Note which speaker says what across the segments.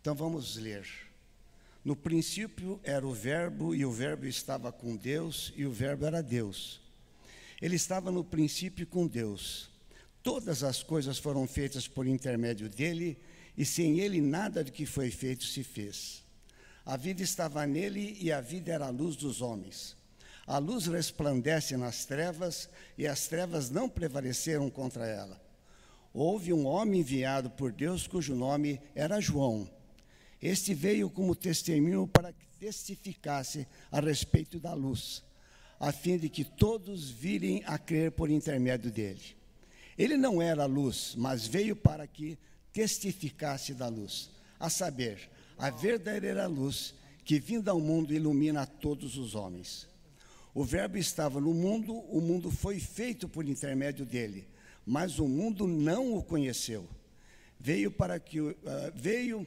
Speaker 1: Então vamos ler. No princípio era o Verbo, e o Verbo estava com Deus, e o Verbo era Deus. Ele estava no princípio com Deus. Todas as coisas foram feitas por intermédio dele, e sem ele nada do que foi feito se fez. A vida estava nele, e a vida era a luz dos homens. A luz resplandece nas trevas, e as trevas não prevaleceram contra ela. Houve um homem enviado por Deus cujo nome era João. Este veio como testemunho para que testificasse a respeito da luz, a fim de que todos virem a crer por intermédio dele. Ele não era a luz, mas veio para que testificasse da luz, a saber, a verdadeira luz que vinda ao mundo ilumina a todos os homens. O Verbo estava no mundo, o mundo foi feito por intermédio dele, mas o mundo não o conheceu. Veio para que uh, veio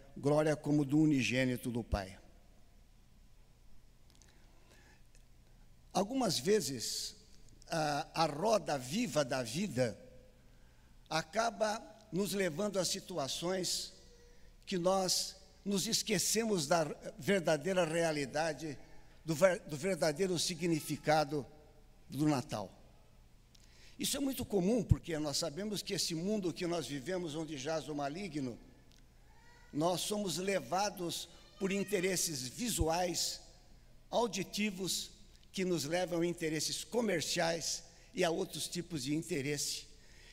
Speaker 1: glória como do unigênito do Pai. Algumas vezes, a, a roda viva da vida acaba nos levando a situações que nós nos esquecemos da verdadeira realidade, do, do verdadeiro significado do Natal. Isso é muito comum, porque nós sabemos que esse mundo que nós vivemos, onde jaz o maligno, nós somos levados por interesses visuais, auditivos, que nos levam a interesses comerciais e a outros tipos de interesse.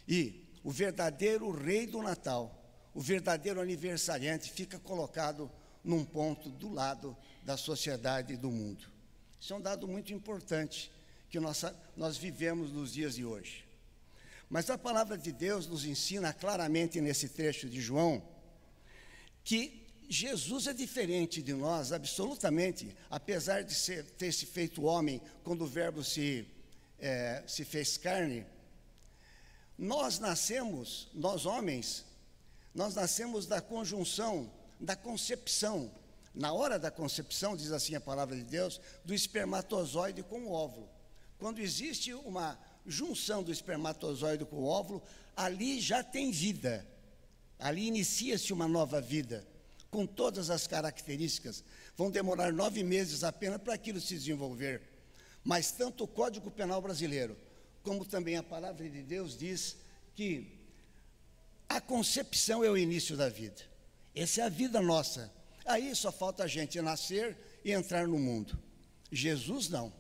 Speaker 1: E o verdadeiro rei do Natal, o verdadeiro aniversariante, fica colocado num ponto do lado da sociedade e do mundo. Isso é um dado muito importante que nós, nós vivemos nos dias de hoje. Mas a palavra de Deus nos ensina claramente nesse trecho de João que Jesus é diferente de nós, absolutamente, apesar de ser, ter se feito homem quando o Verbo se, é, se fez carne. Nós nascemos, nós homens, nós nascemos da conjunção, da concepção. Na hora da concepção, diz assim a palavra de Deus, do espermatozoide com o óvulo. Quando existe uma junção do espermatozoide com o óvulo, ali já tem vida. Ali inicia-se uma nova vida, com todas as características. Vão demorar nove meses apenas para aquilo se desenvolver. Mas tanto o Código Penal Brasileiro, como também a palavra de Deus diz que a concepção é o início da vida. Essa é a vida nossa. Aí só falta a gente nascer e entrar no mundo. Jesus não.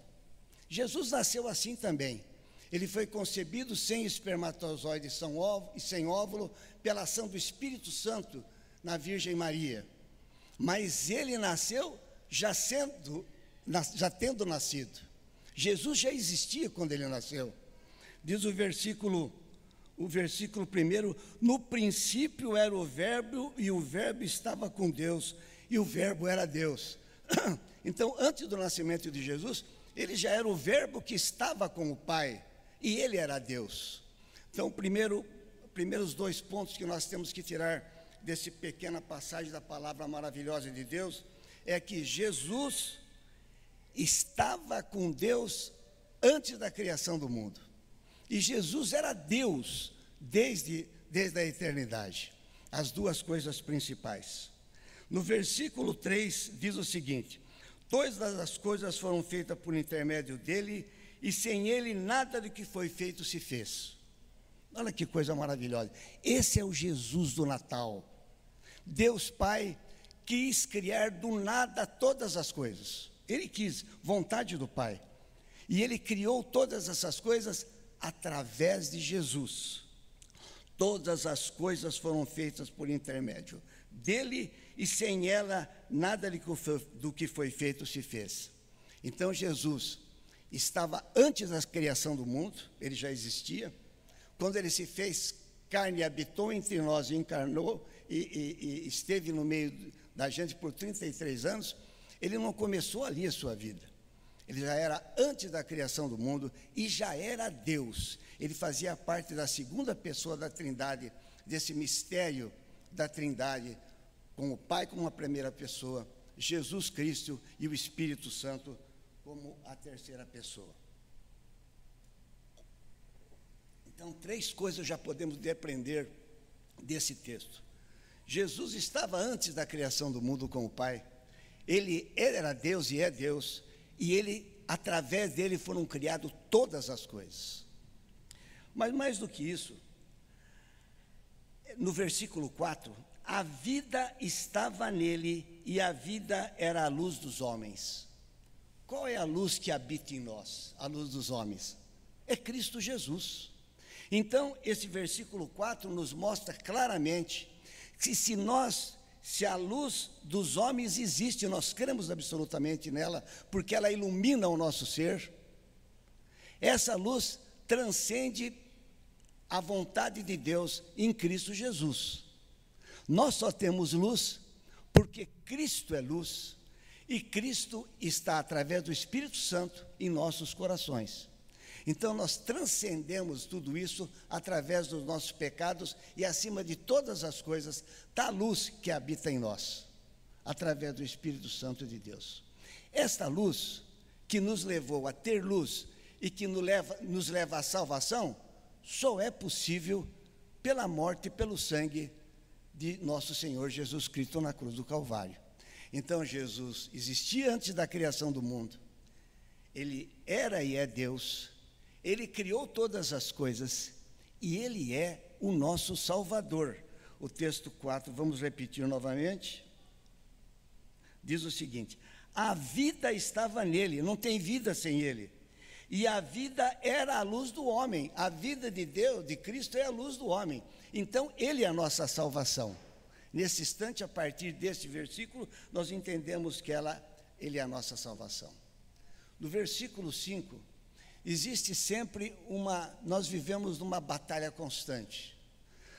Speaker 1: Jesus nasceu assim também. Ele foi concebido sem espermatozoide e sem óvulo, pela ação do Espírito Santo na Virgem Maria. Mas ele nasceu já sendo, já tendo nascido. Jesus já existia quando ele nasceu. Diz o versículo, o versículo primeiro, no princípio era o verbo e o verbo estava com Deus e o verbo era Deus. Então, antes do nascimento de Jesus, ele já era o Verbo que estava com o Pai e ele era Deus. Então, primeiro, primeiros dois pontos que nós temos que tirar desse pequena passagem da palavra maravilhosa de Deus é que Jesus estava com Deus antes da criação do mundo. E Jesus era Deus desde, desde a eternidade. As duas coisas principais. No versículo 3 diz o seguinte: Todas as coisas foram feitas por intermédio dele, e sem ele nada do que foi feito se fez. Olha que coisa maravilhosa. Esse é o Jesus do Natal. Deus Pai quis criar do nada todas as coisas. Ele quis, vontade do Pai. E ele criou todas essas coisas através de Jesus. Todas as coisas foram feitas por intermédio dele e sem ela nada do que foi feito se fez. Então Jesus estava antes da criação do mundo, ele já existia. Quando ele se fez carne, habitou entre nós, encarnou e, e, e esteve no meio da gente por 33 anos, ele não começou ali a sua vida. Ele já era antes da criação do mundo e já era Deus. Ele fazia parte da segunda pessoa da Trindade, desse mistério da Trindade, com o Pai como a primeira pessoa, Jesus Cristo e o Espírito Santo como a terceira pessoa. Então, três coisas já podemos aprender desse texto. Jesus estava antes da criação do mundo com o Pai. Ele, era Deus e é Deus, e ele através dele foram criadas todas as coisas. Mas mais do que isso, no versículo 4, a vida estava nele e a vida era a luz dos homens. Qual é a luz que habita em nós, a luz dos homens? É Cristo Jesus. Então, esse versículo 4 nos mostra claramente que se nós, se a luz dos homens existe, nós cremos absolutamente nela, porque ela ilumina o nosso ser, essa luz transcende a vontade de Deus em Cristo Jesus. Nós só temos luz porque Cristo é luz e Cristo está através do Espírito Santo em nossos corações. Então nós transcendemos tudo isso através dos nossos pecados e acima de todas as coisas está a luz que habita em nós, através do Espírito Santo de Deus. Esta luz que nos levou a ter luz e que nos leva, nos leva à salvação, só é possível pela morte e pelo sangue de nosso Senhor Jesus Cristo na cruz do Calvário. Então Jesus existia antes da criação do mundo. Ele era e é Deus ele criou todas as coisas e Ele é o nosso Salvador. O texto 4, vamos repetir novamente. Diz o seguinte: A vida estava nele, não tem vida sem Ele. E a vida era a luz do homem. A vida de Deus, de Cristo, é a luz do homem. Então, Ele é a nossa salvação. Nesse instante, a partir deste versículo, nós entendemos que ela, Ele é a nossa salvação. No versículo 5, existe sempre uma. Nós vivemos numa batalha constante.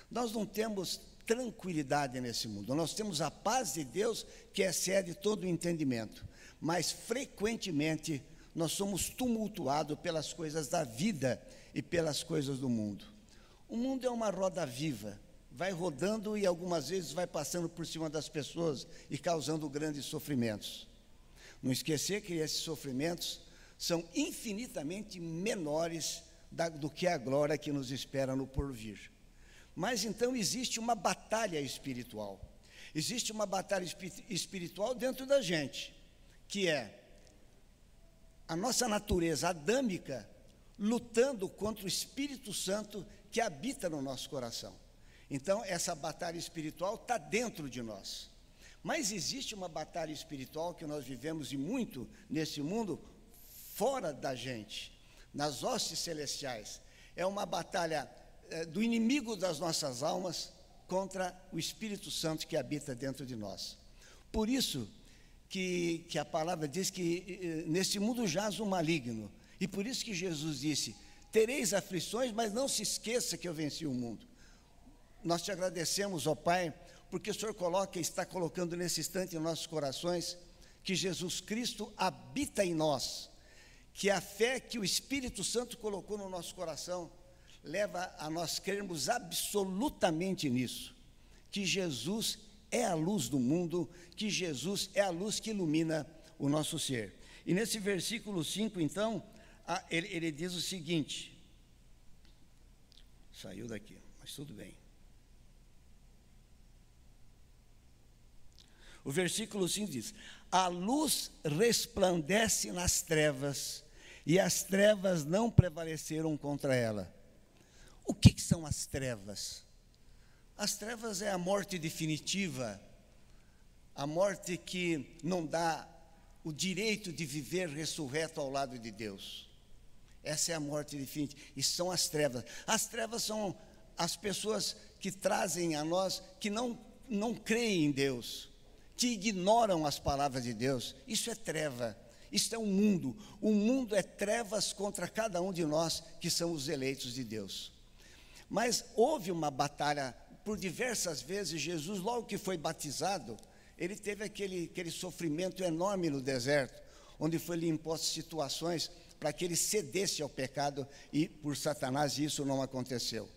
Speaker 1: Nós não temos tranquilidade nesse mundo. Nós temos a paz de Deus que excede todo o entendimento, mas frequentemente nós somos tumultuados pelas coisas da vida e pelas coisas do mundo. O mundo é uma roda viva, vai rodando e algumas vezes vai passando por cima das pessoas e causando grandes sofrimentos. Não esquecer que esses sofrimentos são infinitamente menores da, do que a glória que nos espera no porvir. Mas então existe uma batalha espiritual. Existe uma batalha espiritual dentro da gente, que é a nossa natureza adâmica lutando contra o Espírito Santo que habita no nosso coração. Então, essa batalha espiritual está dentro de nós. Mas existe uma batalha espiritual que nós vivemos e muito nesse mundo fora da gente, nas hostes celestiais. É uma batalha é, do inimigo das nossas almas contra o Espírito Santo que habita dentro de nós. Por isso que, que a palavra diz que nesse mundo jaz o maligno. E por isso que Jesus disse: Tereis aflições, mas não se esqueça que eu venci o mundo. Nós te agradecemos, ó Pai, porque o Senhor coloca e está colocando nesse instante em nossos corações que Jesus Cristo habita em nós que a fé que o Espírito Santo colocou no nosso coração leva a nós crermos absolutamente nisso, que Jesus é a luz do mundo, que Jesus é a luz que ilumina o nosso ser. E nesse versículo 5, então, ele, ele diz o seguinte: saiu daqui, mas tudo bem. O versículo 5 diz: A luz resplandece nas trevas, e as trevas não prevaleceram contra ela. O que, que são as trevas? As trevas é a morte definitiva, a morte que não dá o direito de viver ressurreto ao lado de Deus. Essa é a morte definitiva. E são as trevas. As trevas são as pessoas que trazem a nós que não, não creem em Deus, que ignoram as palavras de Deus. Isso é treva. Isto é um mundo. O mundo é trevas contra cada um de nós que são os eleitos de Deus. Mas houve uma batalha por diversas vezes. Jesus, logo que foi batizado, ele teve aquele, aquele sofrimento enorme no deserto, onde foi lhe imposto situações para que ele cedesse ao pecado e por Satanás isso não aconteceu.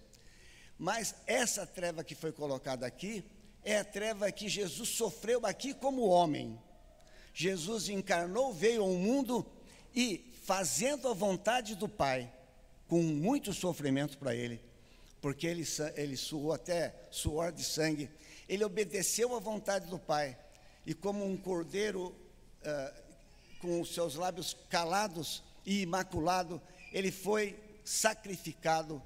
Speaker 1: Mas essa treva que foi colocada aqui é a treva que Jesus sofreu aqui como homem. Jesus encarnou, veio ao mundo e fazendo a vontade do Pai, com muito sofrimento para ele, porque ele, ele suou até suor de sangue, ele obedeceu à vontade do Pai, e como um cordeiro uh, com os seus lábios calados e imaculado, ele foi sacrificado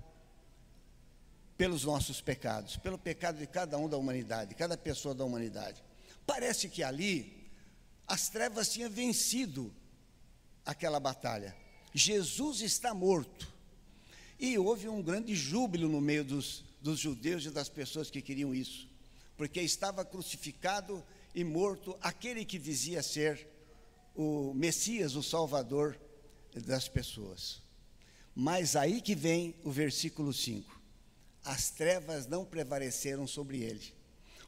Speaker 1: pelos nossos pecados, pelo pecado de cada um da humanidade, cada pessoa da humanidade. Parece que ali as trevas tinham vencido aquela batalha. Jesus está morto. E houve um grande júbilo no meio dos, dos judeus e das pessoas que queriam isso, porque estava crucificado e morto aquele que dizia ser o Messias, o Salvador das pessoas. Mas aí que vem o versículo 5: as trevas não prevaleceram sobre ele,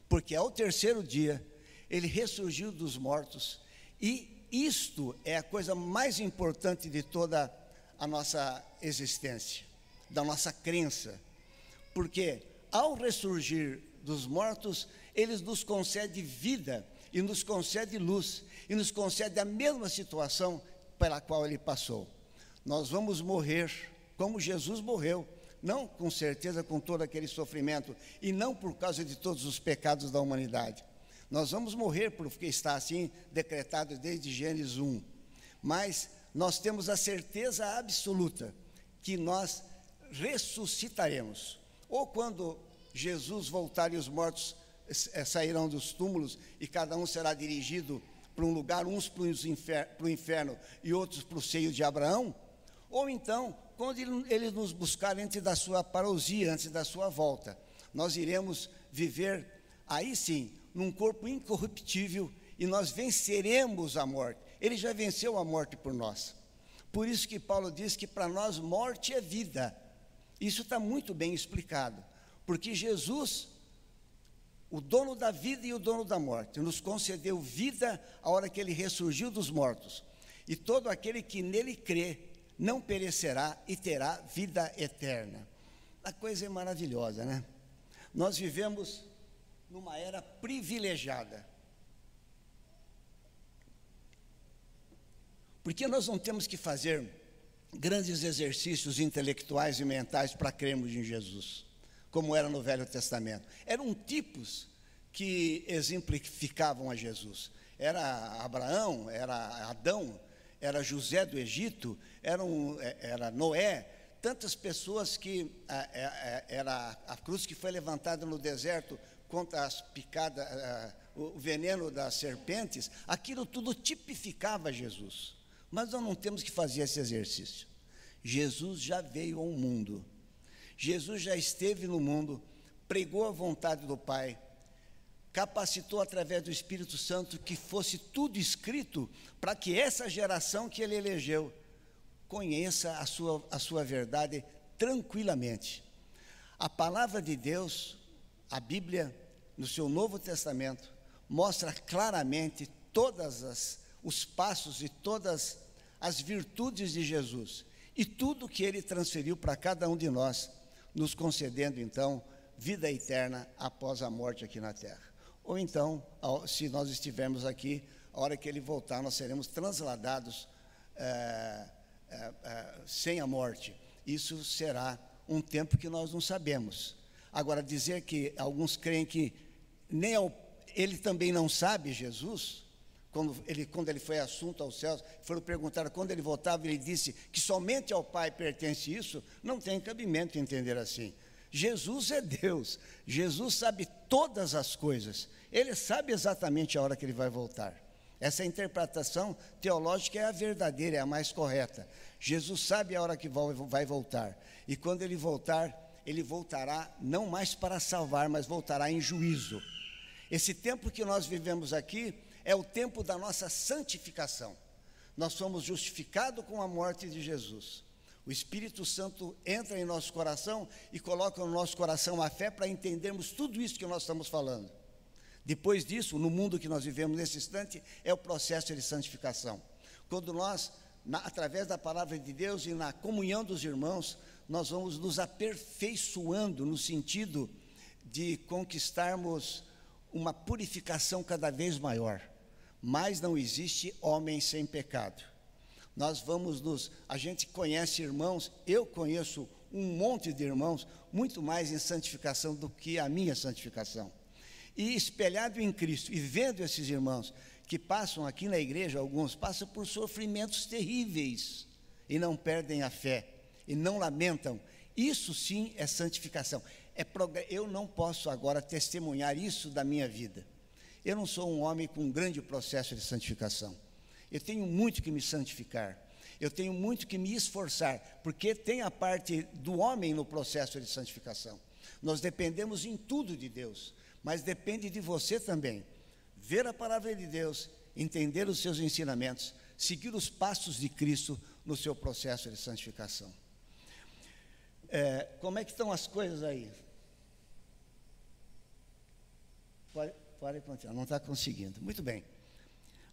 Speaker 1: porque ao terceiro dia ele ressurgiu dos mortos e isto é a coisa mais importante de toda a nossa existência, da nossa crença, porque ao ressurgir dos mortos, ele nos concede vida e nos concede luz e nos concede a mesma situação pela qual ele passou. Nós vamos morrer como Jesus morreu, não com certeza com todo aquele sofrimento e não por causa de todos os pecados da humanidade, nós vamos morrer porque está assim decretado desde Gênesis 1. Mas nós temos a certeza absoluta que nós ressuscitaremos. Ou quando Jesus voltar e os mortos eh, sairão dos túmulos e cada um será dirigido para um lugar, uns para o inferno, inferno e outros para o seio de Abraão, ou então, quando ele nos buscar antes da sua parousia, antes da sua volta, nós iremos viver aí sim num corpo incorruptível e nós venceremos a morte. Ele já venceu a morte por nós. Por isso que Paulo diz que para nós morte é vida. Isso está muito bem explicado, porque Jesus, o dono da vida e o dono da morte, nos concedeu vida a hora que ele ressurgiu dos mortos. E todo aquele que nele crê não perecerá e terá vida eterna. A coisa é maravilhosa, né? Nós vivemos numa era privilegiada. Porque nós não temos que fazer grandes exercícios intelectuais e mentais para crermos em Jesus, como era no Velho Testamento. Eram tipos que exemplificavam a Jesus. Era Abraão, era Adão, era José do Egito, era, um, é, era Noé, tantas pessoas que a, a, a, era a cruz que foi levantada no deserto contra as picadas, uh, o veneno das serpentes, aquilo tudo tipificava Jesus. Mas nós não temos que fazer esse exercício. Jesus já veio ao mundo. Jesus já esteve no mundo, pregou a vontade do Pai, capacitou através do Espírito Santo que fosse tudo escrito para que essa geração que ele elegeu conheça a sua, a sua verdade tranquilamente. A palavra de Deus a Bíblia, no seu Novo Testamento, mostra claramente todos os passos e todas as virtudes de Jesus e tudo que ele transferiu para cada um de nós, nos concedendo então vida eterna após a morte aqui na terra. Ou então, se nós estivermos aqui, a hora que ele voltar, nós seremos transladados é, é, é, sem a morte. Isso será um tempo que nós não sabemos. Agora, dizer que alguns creem que nem ao, ele também não sabe Jesus, quando ele, quando ele foi assunto aos céus, foram perguntar quando ele voltava, ele disse que somente ao Pai pertence isso, não tem cabimento entender assim. Jesus é Deus, Jesus sabe todas as coisas, ele sabe exatamente a hora que ele vai voltar. Essa interpretação teológica é a verdadeira, é a mais correta. Jesus sabe a hora que vai voltar, e quando ele voltar, ele voltará não mais para salvar, mas voltará em juízo. Esse tempo que nós vivemos aqui é o tempo da nossa santificação. Nós somos justificados com a morte de Jesus. O Espírito Santo entra em nosso coração e coloca no nosso coração a fé para entendermos tudo isso que nós estamos falando. Depois disso, no mundo que nós vivemos nesse instante, é o processo de santificação. Quando nós, na, através da palavra de Deus e na comunhão dos irmãos, nós vamos nos aperfeiçoando no sentido de conquistarmos uma purificação cada vez maior. Mas não existe homem sem pecado. Nós vamos nos. A gente conhece irmãos, eu conheço um monte de irmãos, muito mais em santificação do que a minha santificação. E espelhado em Cristo, e vendo esses irmãos que passam aqui na igreja, alguns passam por sofrimentos terríveis e não perdem a fé, e não lamentam. Isso sim é santificação. É eu não posso agora testemunhar isso da minha vida. Eu não sou um homem com um grande processo de santificação. Eu tenho muito que me santificar. Eu tenho muito que me esforçar, porque tem a parte do homem no processo de santificação. Nós dependemos em tudo de Deus, mas depende de você também. Ver a palavra de Deus, entender os seus ensinamentos, seguir os passos de Cristo no seu processo de santificação. É, como é que estão as coisas aí? Pode, pode continuar, não está conseguindo. Muito bem.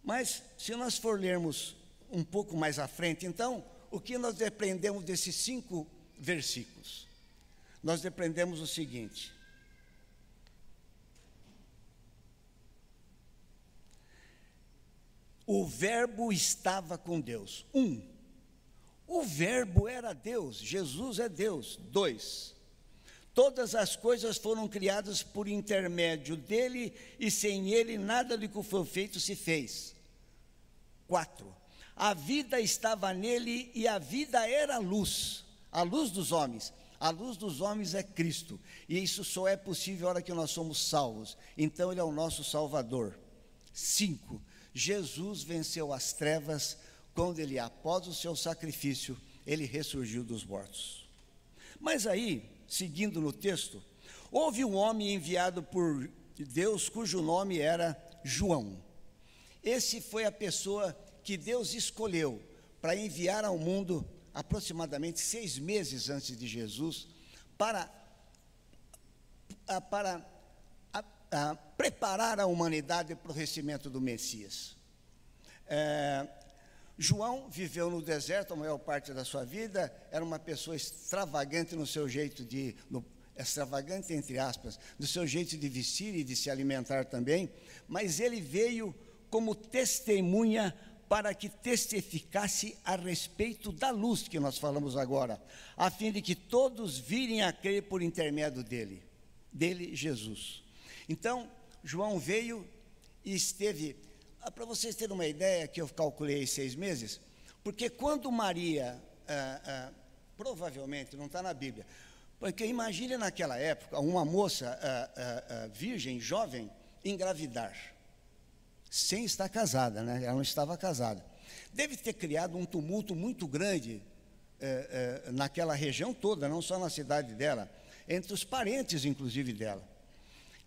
Speaker 1: Mas, se nós for lermos um pouco mais à frente, então, o que nós aprendemos desses cinco versículos? Nós aprendemos o seguinte: o Verbo estava com Deus. Um, o Verbo era Deus, Jesus é Deus. Dois, Todas as coisas foram criadas por intermédio dele, e sem ele nada do que foi feito se fez. 4. A vida estava nele e a vida era luz, a luz dos homens. A luz dos homens é Cristo, e isso só é possível na hora que nós somos salvos. Então, Ele é o nosso Salvador. 5. Jesus venceu as trevas quando Ele, após o seu sacrifício, Ele ressurgiu dos mortos. Mas aí, seguindo no texto, houve um homem enviado por Deus cujo nome era João. Esse foi a pessoa que Deus escolheu para enviar ao mundo aproximadamente seis meses antes de Jesus para, para a, a, preparar a humanidade para o recebimento do Messias. É, João viveu no deserto a maior parte da sua vida, era uma pessoa extravagante no seu jeito de, no, extravagante entre aspas, no seu jeito de vestir e de se alimentar também, mas ele veio como testemunha para que testificasse a respeito da luz que nós falamos agora, a fim de que todos virem a crer por intermédio dele, dele Jesus. Então, João veio e esteve ah, para vocês terem uma ideia, que eu calculei seis meses, porque quando Maria, ah, ah, provavelmente, não está na Bíblia, porque imagine naquela época uma moça virgem, jovem, engravidar, sem estar casada, né? ela não estava casada. Deve ter criado um tumulto muito grande eh, eh, naquela região toda, não só na cidade dela, entre os parentes, inclusive, dela.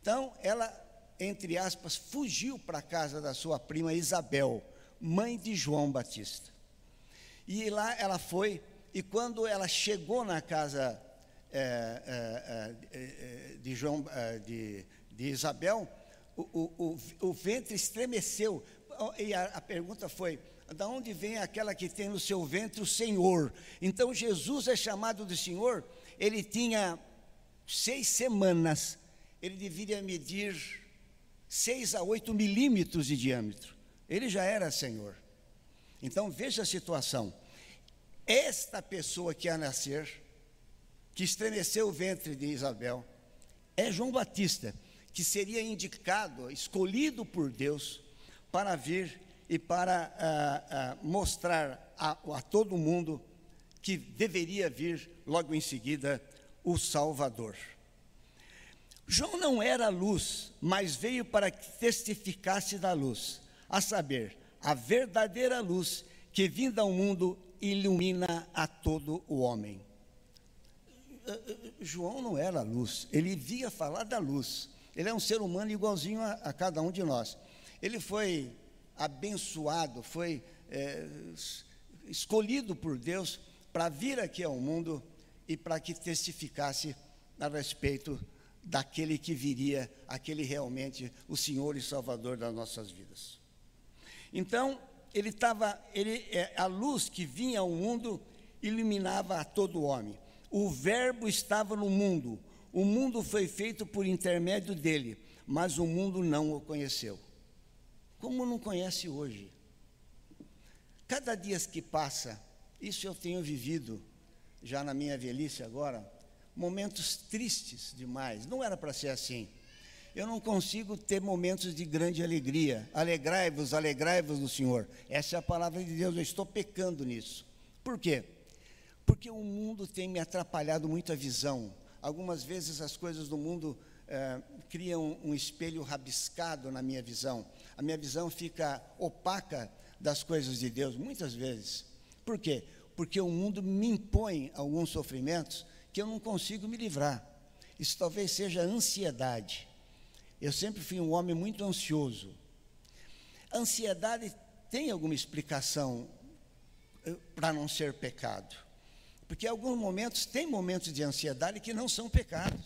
Speaker 1: Então, ela entre aspas, fugiu para a casa da sua prima Isabel, mãe de João Batista. E lá ela foi, e quando ela chegou na casa é, é, é, de, João, de, de Isabel, o, o, o, ventre estremeceu. E a, a pergunta foi: da onde vem aquela que tem no seu ventre o Senhor? Então Jesus é chamado de Senhor. Ele tinha seis semanas, ele deveria medir 6 a 8 milímetros de diâmetro. Ele já era Senhor. Então veja a situação. Esta pessoa que ia nascer, que estremeceu o ventre de Isabel, é João Batista, que seria indicado, escolhido por Deus, para vir e para ah, ah, mostrar a, a todo mundo que deveria vir logo em seguida o Salvador. João não era luz, mas veio para que testificasse da luz, a saber, a verdadeira luz que vinda ao mundo ilumina a todo o homem. Eh, eh, João não era luz, ele via falar da luz. Ele é um ser humano igualzinho a, a cada um de nós. Ele foi abençoado, foi é, escolhido por Deus para vir aqui ao mundo e para que testificasse a respeito daquele que viria, aquele realmente o Senhor e Salvador das nossas vidas. Então, ele estava, ele, é, a luz que vinha ao mundo iluminava a todo homem. O Verbo estava no mundo, o mundo foi feito por intermédio dele, mas o mundo não o conheceu. Como não conhece hoje? Cada dia que passa, isso eu tenho vivido já na minha velhice agora, momentos tristes demais. Não era para ser assim. Eu não consigo ter momentos de grande alegria. Alegrai-vos, alegrai-vos no Senhor. Essa é a palavra de Deus. Eu estou pecando nisso. Por quê? Porque o mundo tem me atrapalhado muito a visão. Algumas vezes as coisas do mundo é, criam um espelho rabiscado na minha visão. A minha visão fica opaca das coisas de Deus, muitas vezes. Por quê? Porque o mundo me impõe alguns sofrimentos que eu não consigo me livrar. Isso talvez seja ansiedade. Eu sempre fui um homem muito ansioso. Ansiedade tem alguma explicação eh, para não ser pecado? Porque alguns momentos, tem momentos de ansiedade que não são pecados.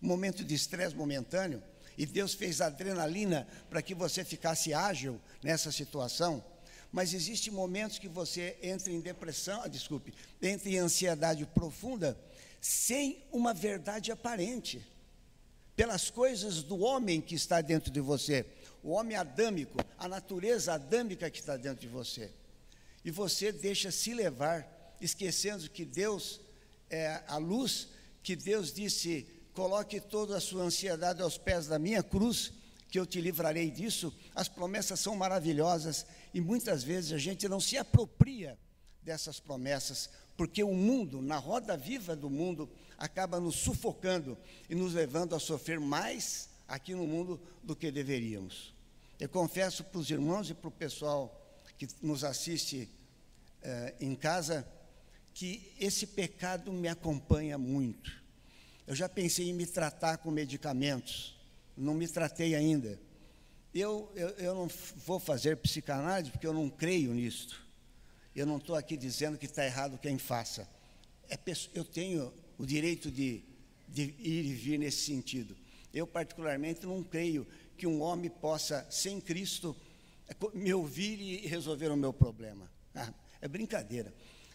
Speaker 1: Um momento de estresse momentâneo, e Deus fez adrenalina para que você ficasse ágil nessa situação. Mas existem momentos que você entra em depressão, ah, desculpe, entra em ansiedade profunda, sem uma verdade aparente pelas coisas do homem que está dentro de você, o homem adâmico, a natureza adâmica que está dentro de você. E você deixa se levar, esquecendo que Deus é a luz, que Deus disse: coloque toda a sua ansiedade aos pés da minha cruz, que eu te livrarei disso. As promessas são maravilhosas e muitas vezes a gente não se apropria dessas promessas, porque o mundo, na roda viva do mundo, acaba nos sufocando e nos levando a sofrer mais aqui no mundo do que deveríamos. Eu confesso para os irmãos e para o pessoal que nos assiste eh, em casa que esse pecado me acompanha muito. Eu já pensei em me tratar com medicamentos, não me tratei ainda. Eu, eu, eu não vou fazer psicanálise porque eu não creio nisto. Eu não estou aqui dizendo que está errado quem faça. É, eu tenho o direito de, de ir e vir nesse sentido. Eu, particularmente, não creio que um homem possa, sem Cristo, me ouvir e resolver o meu problema. Ah, é brincadeira.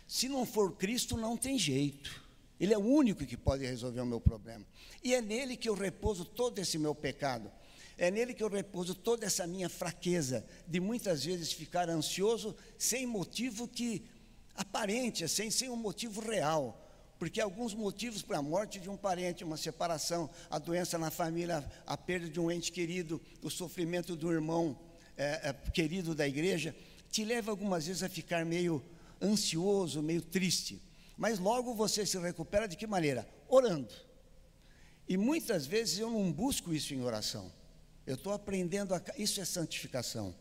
Speaker 1: Se não for Cristo, não tem jeito. Ele é o único que pode resolver o meu problema. E é nele que eu repouso todo esse meu pecado. É nele que eu repouso toda essa minha fraqueza de muitas vezes ficar ansioso sem motivo que aparente, sem, sem um motivo real porque alguns motivos para a morte de um parente, uma separação, a doença na família, a perda de um ente querido, o sofrimento do irmão é, é, querido da igreja, te leva algumas vezes a ficar meio ansioso, meio triste. Mas logo você se recupera de que maneira? Orando. E muitas vezes eu não busco isso em oração. Eu estou aprendendo a. Isso é santificação.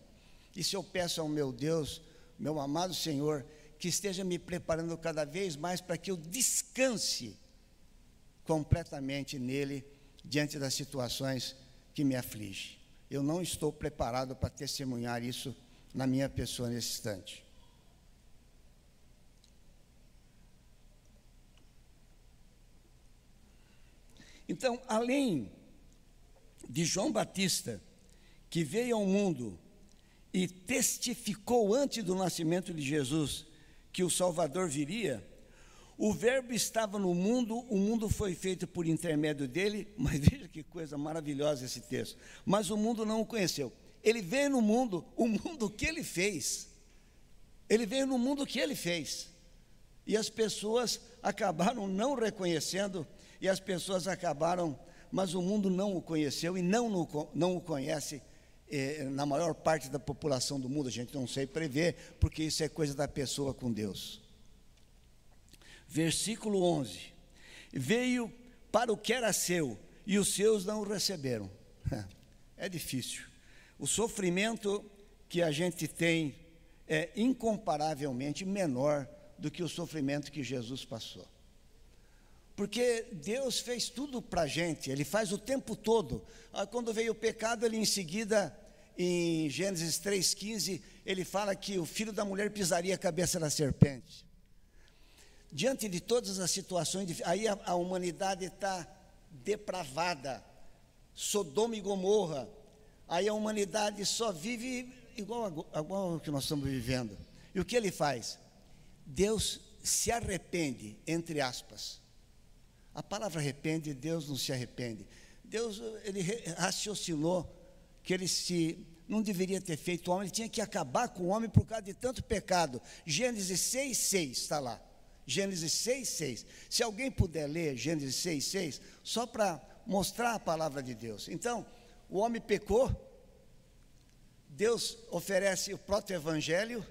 Speaker 1: Isso eu peço ao meu Deus, meu amado Senhor, que esteja me preparando cada vez mais para que eu descanse completamente nele diante das situações que me afligem. Eu não estou preparado para testemunhar isso na minha pessoa nesse instante. Então, além de João Batista, que veio ao mundo e testificou antes do nascimento de Jesus que o Salvador viria, o Verbo estava no mundo, o mundo foi feito por intermédio dele, mas veja que coisa maravilhosa esse texto. Mas o mundo não o conheceu. Ele veio no mundo, o mundo que ele fez. Ele veio no mundo que ele fez. E as pessoas acabaram não reconhecendo, e as pessoas acabaram, mas o mundo não o conheceu e não, no, não o conhece eh, na maior parte da população do mundo, a gente não sei prever, porque isso é coisa da pessoa com Deus. Versículo 11: Veio para o que era seu, e os seus não o receberam. É difícil. O sofrimento que a gente tem é incomparavelmente menor do que o sofrimento que Jesus passou. Porque Deus fez tudo para a gente, Ele faz o tempo todo. Ah, quando veio o pecado, Ele em seguida em Gênesis 3,15, ele fala que o filho da mulher pisaria a cabeça da serpente. Diante de todas as situações, aí a, a humanidade está depravada, Sodoma e Gomorra. Aí a humanidade só vive igual, igual ao que nós estamos vivendo. E o que ele faz? Deus se arrepende, entre aspas. A palavra arrepende, Deus não se arrepende. Deus, ele raciocinou que ele se não deveria ter feito o homem, ele tinha que acabar com o homem por causa de tanto pecado. Gênesis 6, 6 está lá. Gênesis 6, 6. Se alguém puder ler Gênesis 6, 6, só para mostrar a palavra de Deus. Então, o homem pecou, Deus oferece o proto-evangelho,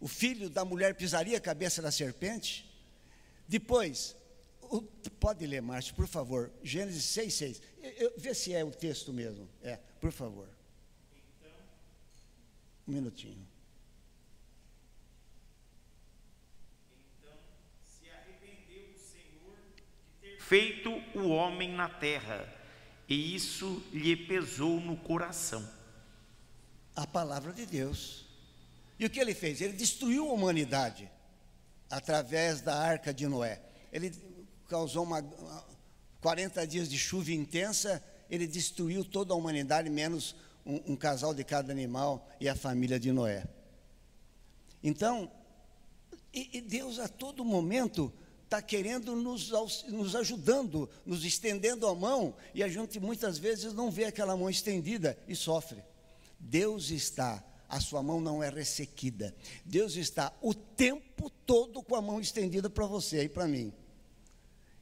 Speaker 1: o filho da mulher pisaria a cabeça da serpente. Depois, pode ler, Márcio, por favor, Gênesis 6, 6. Eu, vê se é o texto mesmo. É, por favor. Então, um minutinho.
Speaker 2: Então, se arrependeu o Senhor de ter feito o homem na terra, e isso lhe pesou no coração.
Speaker 1: A palavra de Deus e o que ele fez? Ele destruiu a humanidade através da arca de Noé. Ele causou uma, 40 dias de chuva intensa, ele destruiu toda a humanidade, menos um, um casal de cada animal e a família de Noé. Então, e, e Deus a todo momento está querendo nos, nos ajudando, nos estendendo a mão, e a gente muitas vezes não vê aquela mão estendida e sofre. Deus está a sua mão não é ressequida. Deus está o tempo todo com a mão estendida para você e para mim.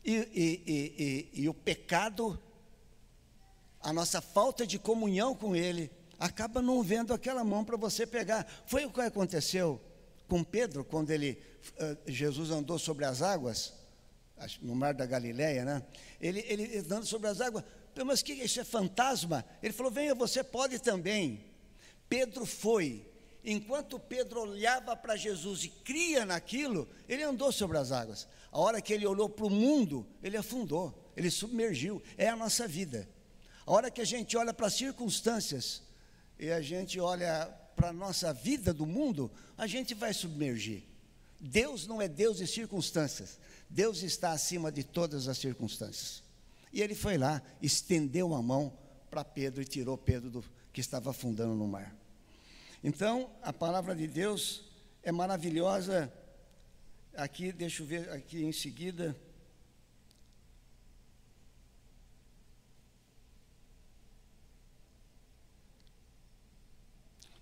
Speaker 1: E, e, e, e, o pecado, a nossa falta de comunhão com Ele, acaba não vendo aquela mão para você pegar. Foi o que aconteceu com Pedro, quando ele, uh, Jesus andou sobre as águas, no mar da Galileia, né? Ele, ele andando sobre as águas, mas que isso é fantasma? Ele falou: venha, você pode também. Pedro foi. Enquanto Pedro olhava para Jesus e cria naquilo, ele andou sobre as águas. A hora que ele olhou para o mundo, ele afundou, ele submergiu. É a nossa vida. A hora que a gente olha para as circunstâncias e a gente olha para a nossa vida do mundo, a gente vai submergir. Deus não é Deus de circunstâncias. Deus está acima de todas as circunstâncias. E ele foi lá, estendeu a mão para Pedro e tirou Pedro do que estava afundando no mar. Então, a palavra de Deus é maravilhosa. Aqui, deixa eu ver aqui em seguida.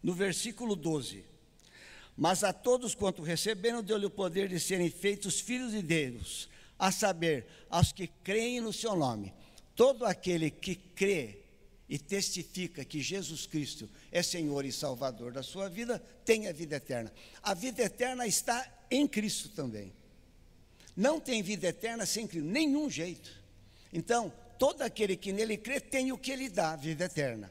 Speaker 1: No versículo 12. Mas a todos quanto receberam, deu-lhe o poder de serem feitos filhos de Deus, a saber, aos que creem no seu nome. Todo aquele que crê e testifica que Jesus Cristo é Senhor e Salvador da sua vida, tem a vida eterna. A vida eterna está em Cristo também. Não tem vida eterna sem Cristo, nenhum jeito. Então, todo aquele que nele crê tem o que ele dá, vida eterna.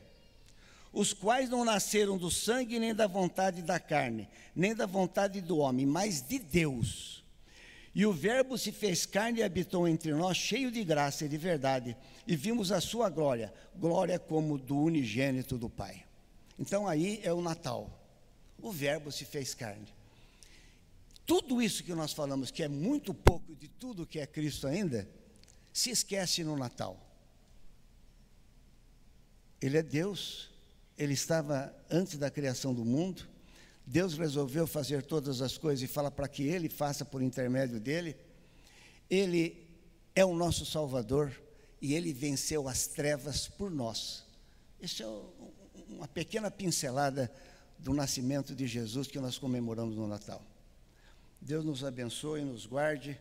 Speaker 1: Os quais não nasceram do sangue, nem da vontade da carne, nem da vontade do homem, mas de Deus. E o Verbo se fez carne e habitou entre nós, cheio de graça e de verdade, e vimos a sua glória, glória como do unigênito do Pai. Então aí é o Natal. O Verbo se fez carne. Tudo isso que nós falamos, que é muito pouco de tudo que é Cristo ainda, se esquece no Natal. Ele é Deus, ele estava antes da criação do mundo, Deus resolveu fazer todas as coisas e fala para que Ele faça por intermédio dele. Ele é o nosso Salvador e Ele venceu as trevas por nós. Isso é uma pequena pincelada do nascimento de Jesus que nós comemoramos no Natal. Deus nos abençoe, nos guarde